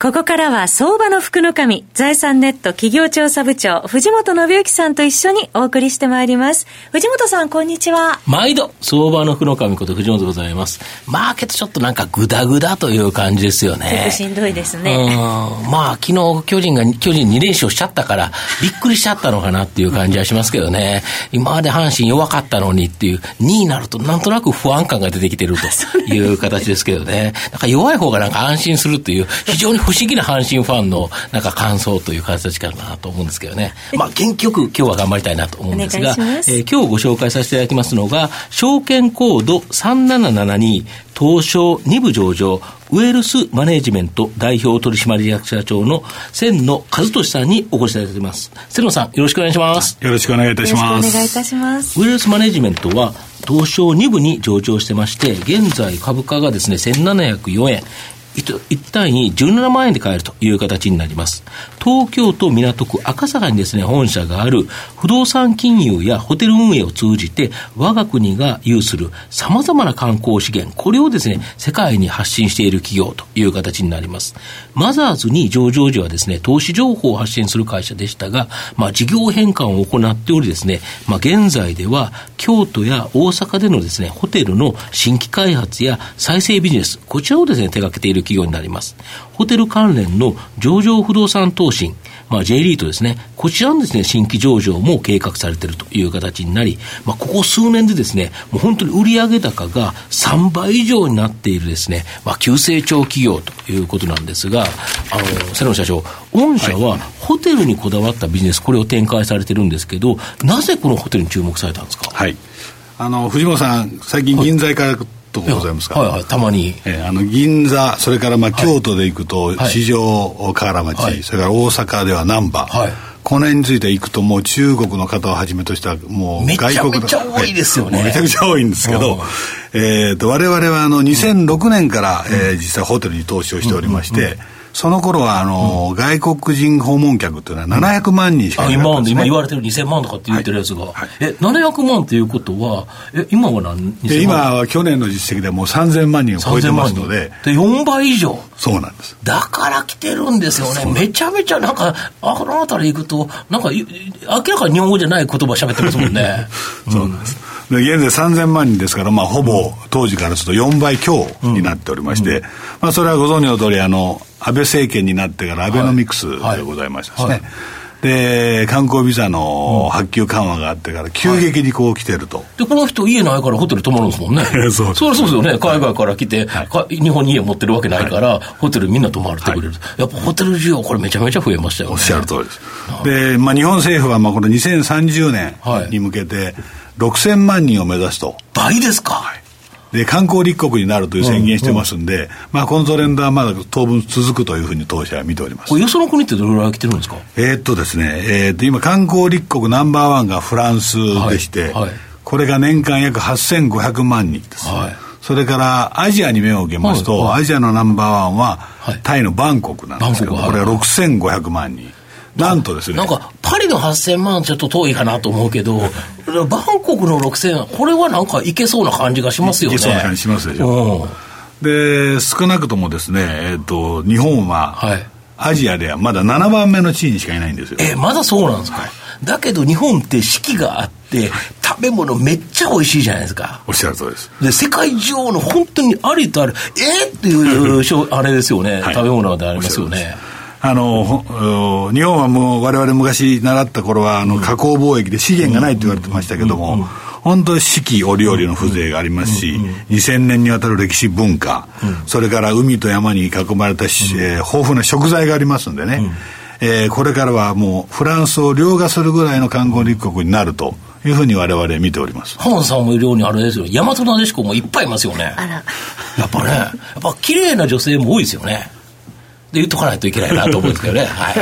ここからは相場の福の神、財産ネット企業調査部長、藤本信之さんと一緒にお送りしてまいります。藤本さん、こんにちは。毎度、相場の福の神こと藤本でございます。マーケットちょっとなんかグダグダという感じですよね。結構しんどいですね。まあ、昨日巨人が、巨人2連勝しちゃったから、びっくりしちゃったのかなっていう感じはしますけどね。今まで阪神弱かったのにっていう、2になるとなんとなく不安感が出てきてるという形ですけどね。なんか弱い方がなんか安心するっていう、非常に不思議な阪神ファンのなんか感想という形かなと思うんですけどね。まあ、元気よく今日は頑張りたいなと思うんですが、えー、今日ご紹介させていただきますのが、証券コード3772東証2部上場、ウェルスマネージメント代表取締役社長の千野和俊さんにお越しいただいています。千野さん、よろしくお願いします。よろしくお願いいたします。お願いいたします。ウェルスマネージメントは、東証2部に上場してまして、現在株価がですね、1704円、一単位17万円で買えるという形になります。東京都港区赤坂にですね、本社がある不動産金融やホテル運営を通じて、我が国が有する様々な観光資源、これをですね、世界に発信している企業という形になります。マザーズに上場時はですね、投資情報を発信する会社でしたが、まあ、事業変換を行っておりですね、まあ、現在では京都や大阪でのですね、ホテルの新規開発や再生ビジネス、こちらをですね、手掛けている企業になります。ホテル関連の上場不動産投信、まあ、J リートですね、こちらのですね、新規上場も計画されているという形になり、まあ、ここ数年でですね、もう本当に売上高が3倍以上になっているですね、まあ、急成長企業ということなんですが、あの、瀬野社長、御社はホテルにこだわったビジネス、これを展開されてるんですけど、なぜこのホテルに注目されたんですか？はい。あの、藤本さん、最近銀座からとこございますか、はいはい、たまに、えー、あの銀座それからまあ京都で行くと四条河原町、はい、それから大阪では難波、はい、この辺について行くともう中国の方をはじめとしたもう外国めちゃめちゃ多いですよね、めちゃくちゃ多いんですけど、えーと、我々はあの2006年から、えー、実際ホテルに投資をしておりまして、うんうんうんその頃はあの、うん、外国人訪問客っていうのは700万人しかいなかね、今今言われてる2000万とかって言ってるやつが、はい。はい、え700万っていうことはえ今は何で今は去年の実績でもう3000万人を超えてますので。で4倍以上。そうなんです。だから来てるんですよね。めちゃめちゃなんかあの辺り行くとなんか明らかに日本語じゃない言葉喋ってますもんね。そうなんです、で現在3000万人ですから、まあ、ほぼ当時からすると4倍強になっておりまして、うん。うん、まあ、それはご存知の通りあの安倍政権になってからアベノミクスでございましたですね、で観光ビザの発給緩和があってから急激にこう来てると、はい、でこの人家ないからホテル泊まるんですもんね。そうそりゃそうですよね。海外から来て、はい、日本に家持ってるわけないから、はい、ホテルみんな泊まってくれる、やっぱホテル需要これめちゃめちゃ増えましたよね。おっしゃる通りです。で、まあ、日本政府はまあこの2030年に向けて6000万人を目指すと。倍ですか、はいで観光立国になるという宣言してますんで、うん。うん、まあ、このトレンドはまだ当分続くというふうに当社は見ております。よその国ってどれぐらい来てるんですか？えー、っとですね、えー、っと今、観光立国ナンバーワンがフランスでして、はいはい、これが年間約8500万人です。はい。それからアジアに目を向けますと、アジアのナンバーワンは、タイのバンコクなんですけど、これは6500万人。なんとですね。なんか、パリの8000万ちょっと遠いかなと思うけど、バンコクの6000、これはなんかいけそうな感じがしますよね。いけそうな感じしますでしょ。で、少なくともですね、えっ、ー、と、日本は、はい、アジアではまだ7番目の地位にしかいないんですよ。えまだそうなんですか、はい、だけど日本って四季があって、食べ物めっちゃ美味しいじゃないですか。おっしゃる通りです。で、世界上の本当にありとある、えー、っていう あれですよね、はい、食べ物でありますよね。あの日本はもう我々昔習った頃はあの加工貿易で資源がないと言われてましたけども、本当に四季折々の風情がありますし、2000年にわたる歴史文化、それから海と山に囲まれたし、えー、豊富な食材がありますんでね、えー、これからはもうフランスを凌駕するぐらいの観光立国になると。いうふうに我々見ております。浜田さんもいるようにあれですよ。大和なでしこもいっぱいいますよね。やっぱね、やっぱ綺麗な女性も多いですよね。で言っとかないといけないなと思うんですけどね。はい。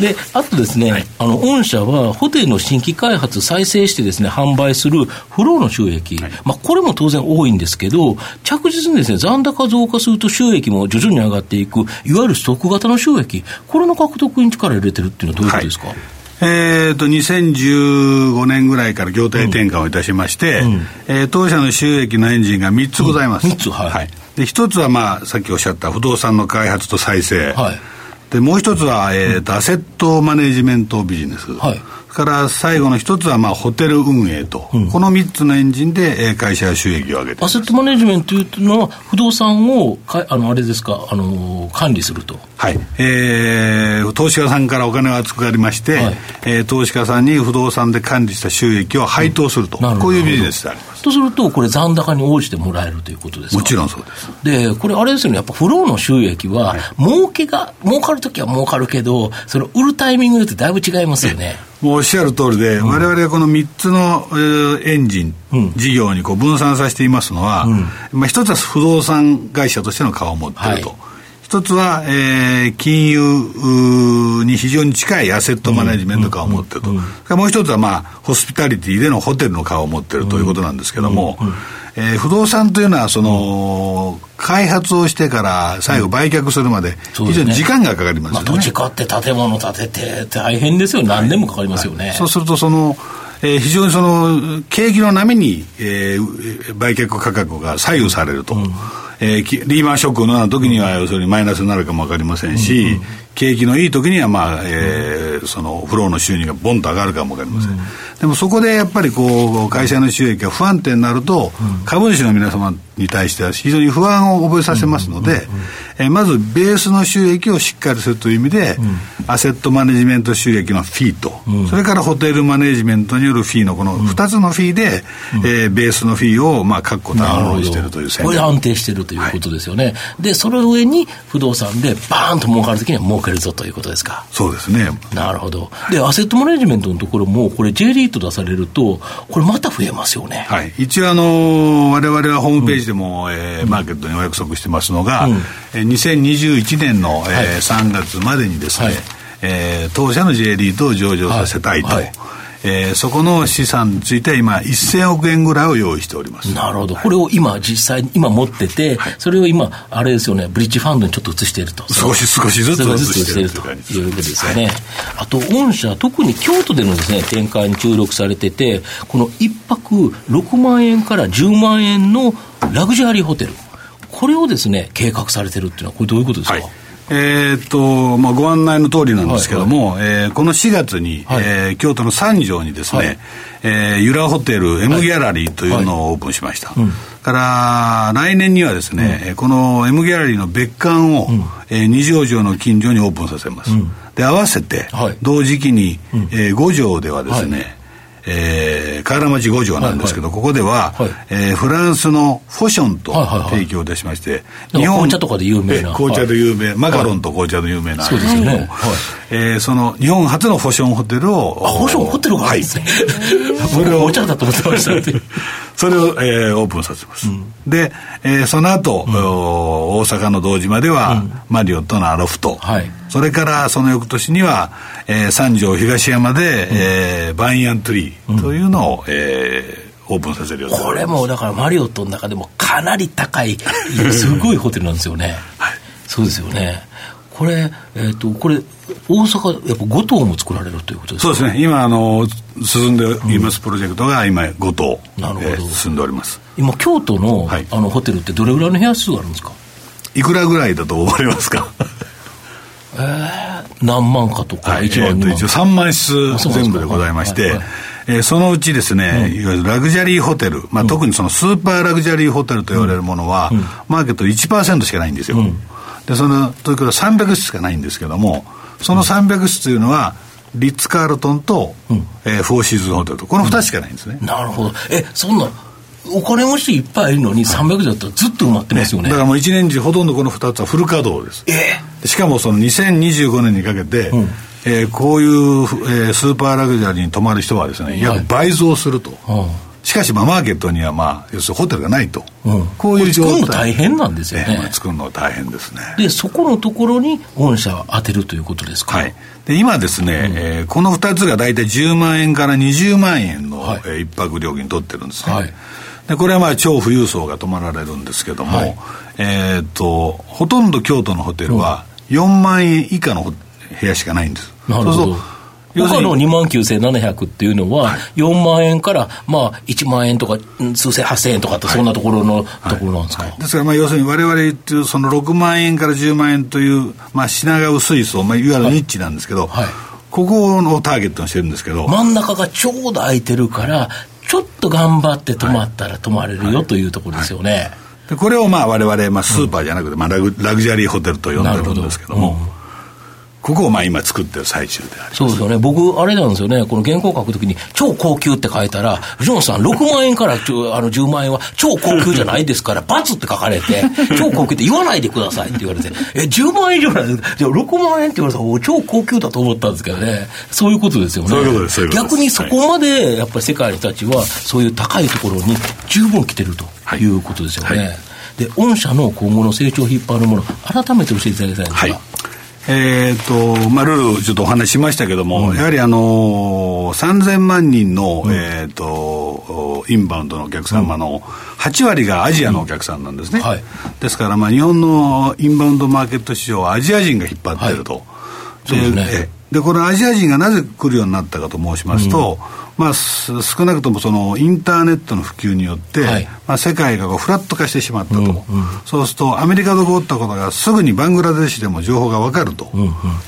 で、あとですね、はい、あの、御社はホテルの新規開発、再生してですね、販売するフローの収益、はい、まあ、これも当然多いんですけど、着実にですね、残高増加すると収益も徐々に上がっていく、いわゆるストック型の収益、これの獲得に力を入れてるっていうのはどういうことですか、はい。えーと、2015年ぐらいから業態転換をいたしまして、うん、えー、当社の収益のエンジンが3つございます。うん、つ、はい、はい。で、1つは、まあ、さっきおっしゃった不動産の開発と再生。はい。で、もう1つは、えーと、アセットマネジメントビジネス。はい。から最後の一つはまあホテル運営と、うん、この3つのエンジンで会社収益を上げてアセットマネジメントというのは、不動産をかあのあれですか？あの、管理すると。はい、えー、投資家さんからお金が預かりまして、はい、えー、投資家さんに不動産で管理した収益を配当すると、うん、こういうビジネスであります。とすると、これ、残高に応じてもらえるということですか？もちろんそうです。で、これ、あれですよね、やっぱフローの収益は、はい、儲けが、儲かるときは儲かるけど、その売るタイミングによってだいぶ違いますよね。もうおっしゃる通りで、われわれはこの3つの、えー、エンジン、うん、事業にこう分散させていますのは、うん、まあ、一つは不動産会社としての顔を持っていると。はい一つは、えー、金融に非常に近いアセットマネジメント化を持ってると、もう一つは、まあ、ホスピタリティでのホテルの顔を持ってるということなんですけども、えー、不動産というのはその、開発をしてから最後売却するまで非常に時間がかかりますよね。まあ、土地買って建物建てて大変ですよ。何年もかかりますよね。はいはい、そうするとそのえー、非常にその景気の波に、えー、売却価格が左右されると、うん、えー、リーマンショックの時には要するにマイナスになるかも分かりませんし、景気のいい時には、まあえー、そのフローの収入がボンと上がるかも分かりません、うん、でもそこでやっぱりこう会社の収益が不安定になると、株主の皆様に対しては非常に不安を覚えさせますので、えー、まずベースの収益をしっかりするという意味で、アセットマネジメント収益のフィーと、それからホテルマネジメントによるフィーのこの2つのフィーで、えー、ベースのフィーをまあ確固たるにしているというこれ安定しているということですよね、はい、でその上に不動産でバーンと儲かるときには儲けるぞということですか？そうですね。なるほど。でアセットマネジメントのところもこれ J リート出されるとこれまた増えますよね。はい。一応あのわれわれはホームページでも、うん、えー、マーケットにお約束してますのが、うん、えー、2021年の、えーはい、3月までにですね、はい、えー、当社の J リートを上場させたいと、はいえー、そこの資産については今、1000億円ぐらいを用意しております。なるほど、これを今、実際に今持ってて、はい、それを今、あれですよね、ブリッジファンドにちょっと移していると、少し少しずつ移しているということですよね。はい、あと、御社、特に京都でのです、ね、展開に注力されてて、この1泊6万円から10万円のラグジュアリーホテル、これをですね、計画されてるっていうのは、これ、どういうことですか？はいえー、っと、まあ、ご案内の通りなんですけども、はいはい、えー、この4月に、はい、えー、京都の三条にですね、はい、えー、ユラホテル M ギャラリーというのをオープンしました。はいはいうん、から来年にはですね、うん、この M ギャラリーの別館を、うん、えー、二条城の近所にオープンさせます。うん、で合わせて、同時期に、うん、えー、五条ではですね、えー、河原町五条なんですけど、はいはい、ここでは、はい、えー、フランスのフォションと提供いたしまして、はいはいはい、日本紅茶とかで有名な。紅茶で有名、マカロンと紅茶で有名な、そうですよね、はい、えー、その日本初のフォションホテルをあフォションホテルがあるんですね、はい、それをお茶だと思ってました それを、えー、オープンさせます、うん、で、えー、その後、うん、大阪の堂島では、うん、マリオットのアロフト、はい、それからその翌年には、えー、三条東山で、うん、えー、バンヤントゥリーというのを、うん、えーオープンさせるよこれもだからマリオットの中でもかなり高いすごいホテルなんですよね、はい、そうですよねこれ、えーと、これ、大阪、やっぱ5棟も作られるということですか？そうですね、今あの、進んでいますプロジェクトが、今、5棟、なるほど、えー、進んでおります。今、京都の,、はい、あのホテルって、どれぐらいの部屋数があるんですか？いくらぐらいだと思われますか？えー、何万かとか、はい、1万、えー、一応3万室全部でございまして、はいはいえー、そのうちですね、うん、いわゆるラグジュアリーホテル、まあ、特にそのスーパーラグジュアリーホテルと言われるものは、うん、マーケット1%しかないんですよ。うんで、その、東京は300室しかないんですけども、その300室というのは、リッツ・カールトンと、うん、えー、フォーシーズンホテルと、この2つしかないんですね。なるほど。え、そんな、お金持ちいっぱいいるのに300だったらずっと埋まってますよね。ねだからもう一年中ほとんどこの2つはフル稼働です。えー、しかもその2025年にかけて、うん、えー、こういう、えー、スーパーラグジュアリーに泊まる人はですね、約倍増すると。はいしかし、まあ、マーケットには、まあ、要するにホテルがないと。うん、こういう状態。作るの大変なんですよね。えー、作るの大変ですね。で、そこのところに御社は当てるということですか？はい。で、今ですね、うん、えー、この2つが大体10万円から20万円の、はい、えー、一泊料金取ってるんですね。はい。で、これはまあ、超富裕層が泊まられるんですけども、はい、えっと、ほとんど京都のホテルは4万円以下の部屋しかないんです。なるほど。そうそう他の2万9700っていうのは、4万円から、まあ、1万円とか、数千、8000円とかって、そんなところの、ところなんですか、ですから、まあ、要するにわれわれ言ってる、その6万円から10万円という、まあ、品が薄い層、まあ、いわゆるニッチなんですけど、はい、ここのターゲットにしてるんですけど。真ん中がちょうど空いてるから、ちょっと頑張って泊まったら泊まれるよ、というところですよね。でこれをまあ我々、まあ、スーパーじゃなくて、まあラグ、ラグジュアリーホテルと呼んでるんですけども、ここをまあ今作ってる最中であります。そうですよね。僕、あれなんですよね。この原稿書くときに、超高級って書いたら、藤本さん、6万円からあの10万円は超高級じゃないですから、×って書かれて、超高級って言わないでくださいって言われて、え、10万円じゃないですか？じゃあ6万円って言われたら、超高級だと思ったんですけどね。そういうことですよね。そういうことです。逆にそこまで、やっぱり世界の人たちは、そういう高いところに十分来てるということですよね。はいはいで、御社の今後の成長を引っ張るもの、改めて教えていただきたいんですが。はいえーとまあ、ルールちょっとお話ししましたけども、うん、やはり、あのー、3000万人の、うん、えーと、インバウンドのお客様の8割がアジアのお客さんなんですね、うんはい、ですから、まあ、日本のインバウンドマーケット市場はアジア人が引っ張っていると、はい、で、ね、でこのアジア人がなぜ来るようになったかと申しますと、まあ、少なくともそのインターネットの普及によって、はい、まあ、世界がこうフラット化してしまったと、うんうん、そうするとアメリカで起こったことがすぐにバングラデシュでも情報が分かると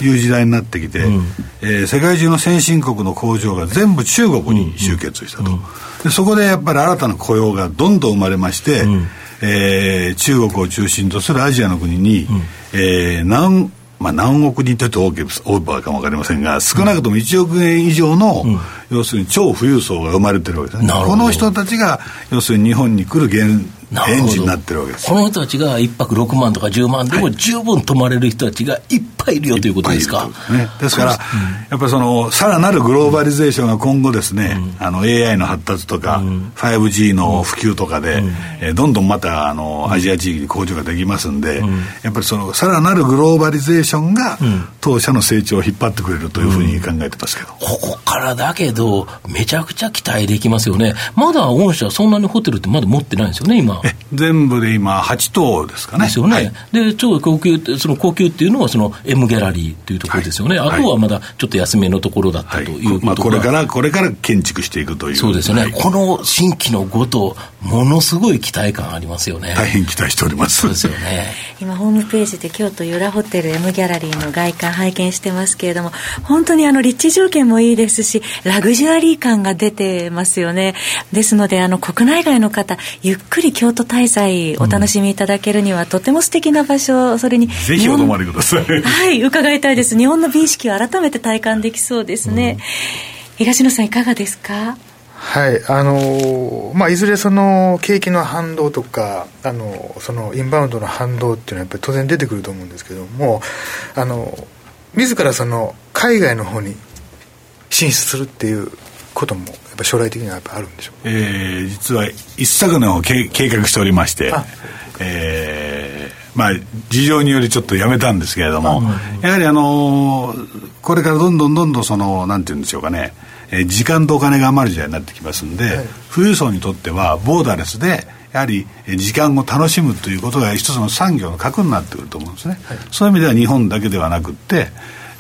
いう時代になってきて、うんうん、えー、世界中の先進国の工場が全部中国に集結したと、うんうん、でそこでやっぱり新たな雇用がどんどん生まれまして、うん、えー、中国を中心とするアジアの国に、うん、えー、何まあ、何億人というとオーバーかも分かりませんが、少なくとも1億円以上の、うん、要するに超富裕層が生まれてるわけですね。この人たちが、要するに日本に来る原エンジンになってるわけですこの人たちが1泊6万とか10万でも十分泊まれる人たちがいっぱいいるよということですか？ね、ですから、うん、やっぱりその、さらなるグローバリゼーションが今後ですね、うん、あの AI の発達とか、うん、5G の普及とかで、うん、えー、どんどんまたあのアジア地域に工場ができますんで、やっぱりその、さらなるグローバリゼーションが、当社の成長を引っ張ってくれるというふうに考えてますけど。ここからだけど、めちゃくちゃ期待できますよね。まだ御社そんなにホテルってまだ持ってないんですよね、今。全部部で今、8棟ですかね。ですよね。はい、で、超高級、その高級っていうのは、その M ギャラリーというところですよね。はい、あとはまだちょっと安めのところだったということ、まあ、これから、これから建築していくという。そうですよね。この新規のごと、ものすごい期待感ありますよね。大変期待しております。そうですよね。今、ホームページで京都ユラホテル M ギャラリーの外観拝見してますけれども、本当にあの、立地条件もいいですし、ラグジュアリー感が出てますよね。ですので、あの、国内外の方、ゆっくり京都滞在お楽しみいただけるにはとても素敵な場所それにぜひお泊まりください。はい伺いたいです。日本の美意識を改めて体感できそうですね、うん、東野さんいかがですか？はいあのまあ、いずれその景気の反動とかあのそのインバウンドの反動っていうのはやっぱり当然出てくると思うんですけどもあの自らその海外の方に進出するっていうこともやっぱ将来的にはやっぱあるんでしょう、えー、実は一昨年を計画しておりましてえー、まあ事情によりちょっとやめたんですけれども、やはりあのこれからどんどんどんどんそのなんて言うんでしょうかねえー、時間とお金が余る時代になってきますんで、はい、富裕層にとってはボーダレスでやはり時間を楽しむということが一つの産業の核になってくると思うんですね、はい、そういう意味では日本だけではなくって、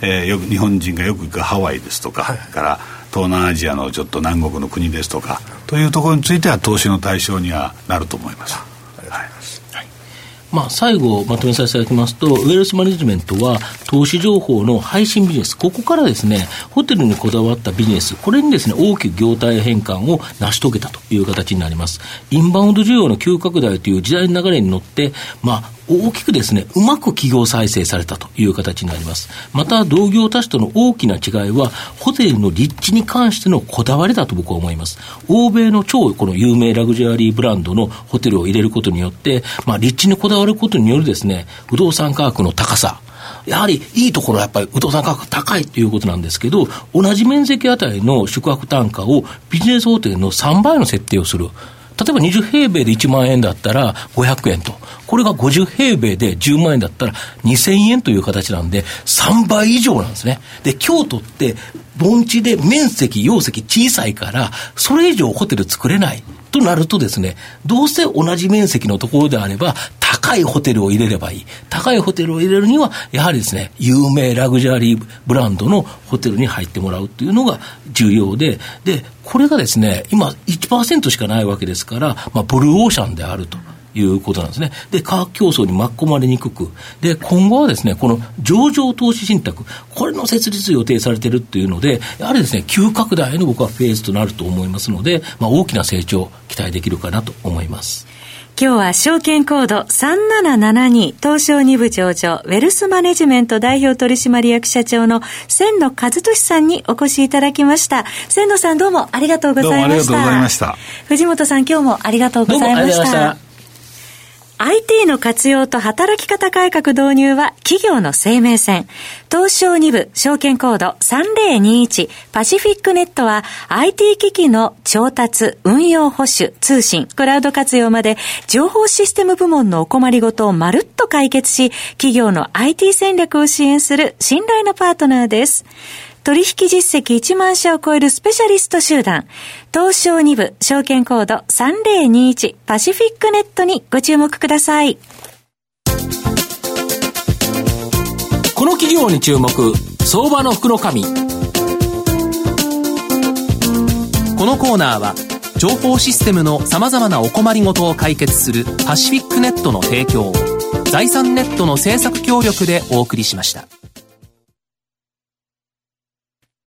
えー、よく日本人がよく行くハワイですとか、はい、から東南アジアのちょっと南国の国ですとかというところについては投資の対象にはなると思います。まあ、最後まとめさせていただきますと、ウェルスマネジメントは投資情報の配信ビジネス、ここからですね、ホテルにこだわったビジネス、これにですね、大きく業態変換を成し遂げたという形になります。インバウンド需要の急拡大という時代の流れに乗って、まあ、大きくですね、うまく企業再生されたという形になります。また、同業他社との大きな違いは、ホテルの立地に関してのこだわりだと僕は思います。欧米の超この有名ラグジュアリーブランドのホテルを入れることによって、まあ、立地にこだわることによるですね、不動産価格の高さ、やはりいいところはやっぱり不動産価格高いということなんですけど、同じ面積あたりの宿泊単価をビジネスホテルの3倍の設定をする。例えば20平米で1万円だったら500円と。これが50平米で10万円だったら2000円という形なんで、3倍以上なんですね。で、京都って盆地で面積、容積小さいから、それ以上ホテル作れない。となるとですね、どうせ同じ面積のところであれば、高いホテルを入れればいい。高いホテルを入れるには、やはりですね、有名ラグジュアリーブランドのホテルに入ってもらうっていうのが重要で、で、これがですね、今1%しかないわけですから、まあ、ブルーオーシャンであると。いうことなんですね。で、価格競争に巻き込まれにくく、で、今後はですね、この上場投資信託、これの設立予定されてるっていうので、やはりですね、急拡大の僕はフェーズとなると思いますので、まあ、大きな成長期待できるかなと思います。今日は証券コード3772東証2部上場ウェルスマネジメント代表取締役社長の千野和俊さんにお越しいただきました。千野さんどうもありがとうございました。どうもありがとうございました。藤本さん今日もありがとうございました。IT の活用と働き方改革導入は企業の生命線。東証2部証券コード3021パシフィックネットは IT 機器の調達、運用保守、通信、クラウド活用まで情報システム部門のお困りごとをまるっと解決し、企業の IT 戦略を支援する信頼のパートナーです。取引実績1万社を超えるスペシャリスト集団、東証2部証券コード3021パシフィックネットにご注目ください。この企業に注目、相場の福の神。このコーナーは、情報システムの様々なお困りごとを解決するパシフィックネットの提供、財産ネットの政策協力でお送りしました。